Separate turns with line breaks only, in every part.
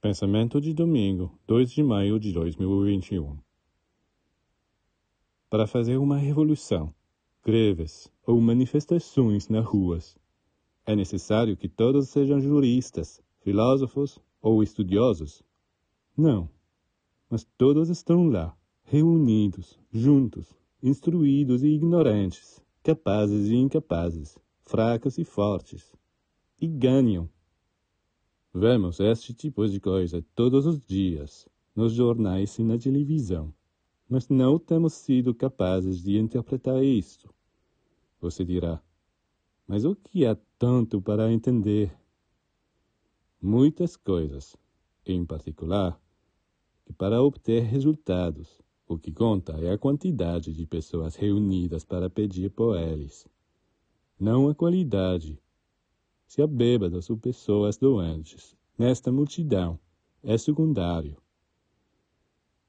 Pensamento de domingo, 2 de maio de 2021. Para fazer uma revolução, greves ou manifestações nas ruas, é necessário que todos sejam juristas, filósofos ou estudiosos? Não. Mas todos estão lá, reunidos, juntos, instruídos e ignorantes, capazes e incapazes, fracos e fortes, e ganham Vemos este tipo de coisa todos os dias, nos jornais e na televisão, mas não temos sido capazes de interpretar isto. Você dirá, mas o que há tanto para entender? Muitas coisas, em particular, que para obter resultados, o que conta é a quantidade de pessoas reunidas para pedir por eles, não a qualidade se há bêbados ou pessoas doentes nesta multidão, é secundário.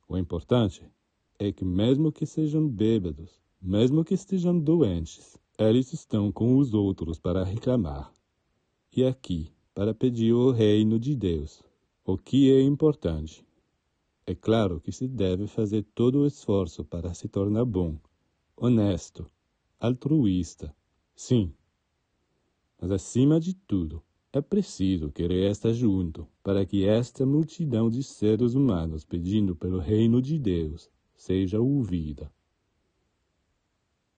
O importante é que, mesmo que sejam bêbados, mesmo que estejam doentes, eles estão com os outros para reclamar. E aqui, para pedir o reino de Deus, o que é importante. É claro que se deve fazer todo o esforço para se tornar bom, honesto, altruísta. Sim, mas acima de tudo, é preciso querer estar junto para que esta multidão de seres humanos pedindo pelo reino de Deus seja ouvida.